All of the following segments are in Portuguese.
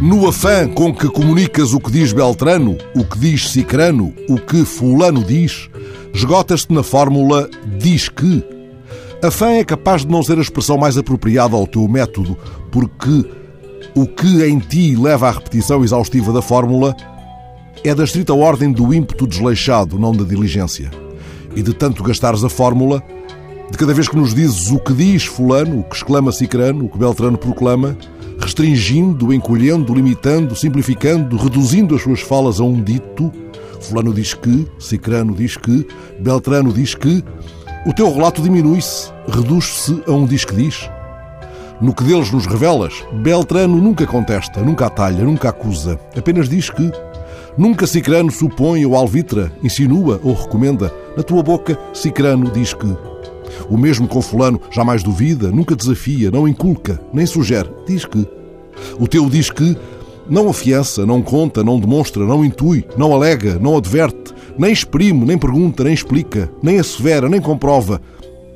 No afã com que comunicas o que diz Beltrano, o que diz Cicrano, o que Fulano diz, esgotas-te na fórmula diz que. A fã é capaz de não ser a expressão mais apropriada ao teu método, porque o que em ti leva à repetição exaustiva da fórmula é da estrita ordem do ímpeto desleixado, não da diligência. E de tanto gastares a fórmula, de cada vez que nos dizes o que diz Fulano, o que exclama Cicrano, o que Beltrano proclama, restringindo, encolhendo, limitando, simplificando, reduzindo as suas falas a um dito, Fulano diz que, Cicrano diz que, Beltrano diz que, o teu relato diminui-se, reduz-se a um diz que diz. No que deles nos revelas, Beltrano nunca contesta, nunca atalha, nunca acusa, apenas diz que. Nunca Cicrano supõe ou alvitra, insinua ou recomenda. Na tua boca, Cicrano diz que. O mesmo com Fulano jamais duvida, nunca desafia, não inculca, nem sugere, diz que. O teu diz que não afiança, não conta, não demonstra, não intui, não alega, não adverte, nem exprime, nem pergunta, nem explica, nem assevera, nem comprova,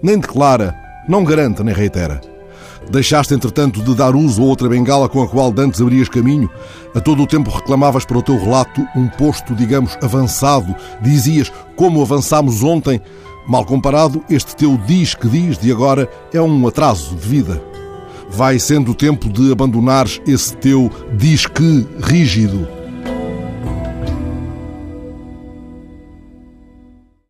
nem declara, não garante, nem reitera. Deixaste, entretanto, de dar uso a outra bengala com a qual dantes abrias caminho. A todo o tempo reclamavas para o teu relato um posto, digamos, avançado. Dizias, como avançámos ontem. Mal comparado, este teu diz que diz de agora é um atraso de vida. Vai sendo o tempo de abandonares esse teu diz que rígido